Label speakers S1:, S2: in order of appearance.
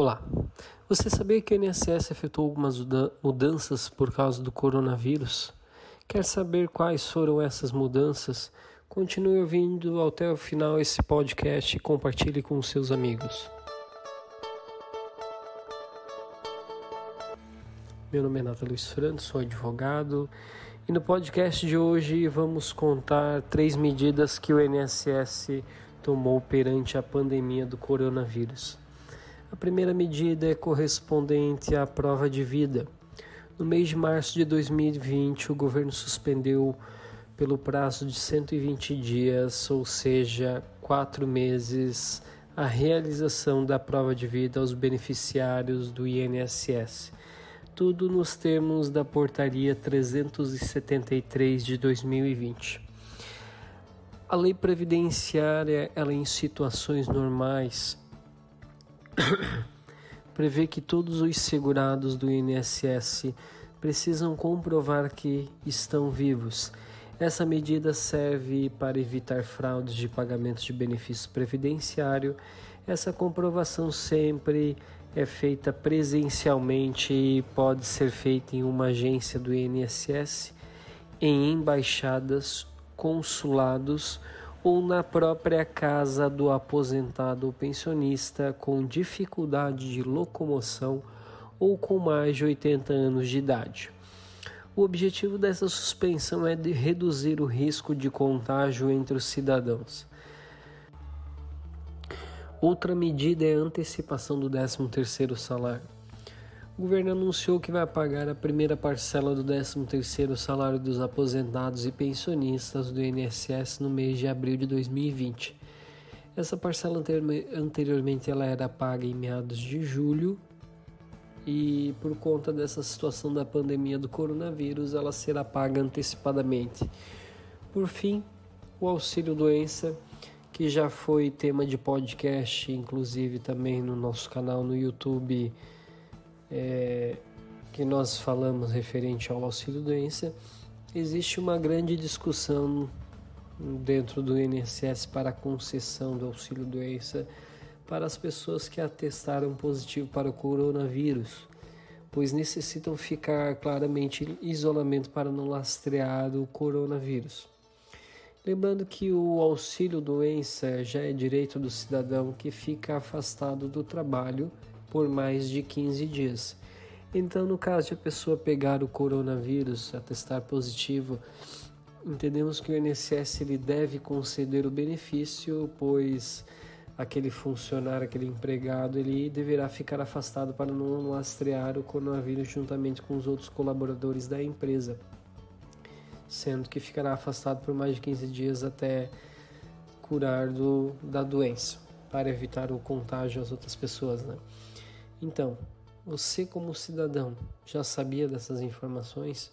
S1: Olá. Você sabia que o INSS efetuou algumas mudanças por causa do coronavírus? Quer saber quais foram essas mudanças? Continue ouvindo até o final esse podcast e compartilhe com seus amigos. Meu nome é Nata Luiz Franco, sou advogado e no podcast de hoje vamos contar três medidas que o INSS tomou perante a pandemia do coronavírus. A primeira medida é correspondente à prova de vida. No mês de março de 2020, o governo suspendeu pelo prazo de 120 dias, ou seja, quatro meses, a realização da prova de vida aos beneficiários do INSS. Tudo nos termos da Portaria 373 de 2020. A lei previdenciária, ela em situações normais, prevê que todos os segurados do INSS precisam comprovar que estão vivos. Essa medida serve para evitar fraudes de pagamento de benefício previdenciário. Essa comprovação sempre é feita presencialmente e pode ser feita em uma agência do INSS, em embaixadas, consulados ou na própria casa do aposentado ou pensionista com dificuldade de locomoção ou com mais de 80 anos de idade. O objetivo dessa suspensão é de reduzir o risco de contágio entre os cidadãos. Outra medida é a antecipação do 13º salário. O governo anunciou que vai pagar a primeira parcela do 13º salário dos aposentados e pensionistas do INSS no mês de abril de 2020. Essa parcela anteriormente ela era paga em meados de julho e por conta dessa situação da pandemia do coronavírus, ela será paga antecipadamente. Por fim, o auxílio doença, que já foi tema de podcast, inclusive também no nosso canal no YouTube é, que nós falamos referente ao auxílio doença, existe uma grande discussão dentro do INSS para a concessão do auxílio doença para as pessoas que atestaram positivo para o coronavírus, pois necessitam ficar claramente em isolamento para não lastrear o coronavírus. Lembrando que o auxílio doença já é direito do cidadão que fica afastado do trabalho por mais de 15 dias. Então, no caso de a pessoa pegar o coronavírus, atestar positivo, entendemos que o INSS ele deve conceder o benefício, pois aquele funcionário, aquele empregado, ele deverá ficar afastado para não lastrear o coronavírus juntamente com os outros colaboradores da empresa, sendo que ficará afastado por mais de 15 dias até curar do, da doença, para evitar o contágio às outras pessoas, né? Então, você como cidadão já sabia dessas informações?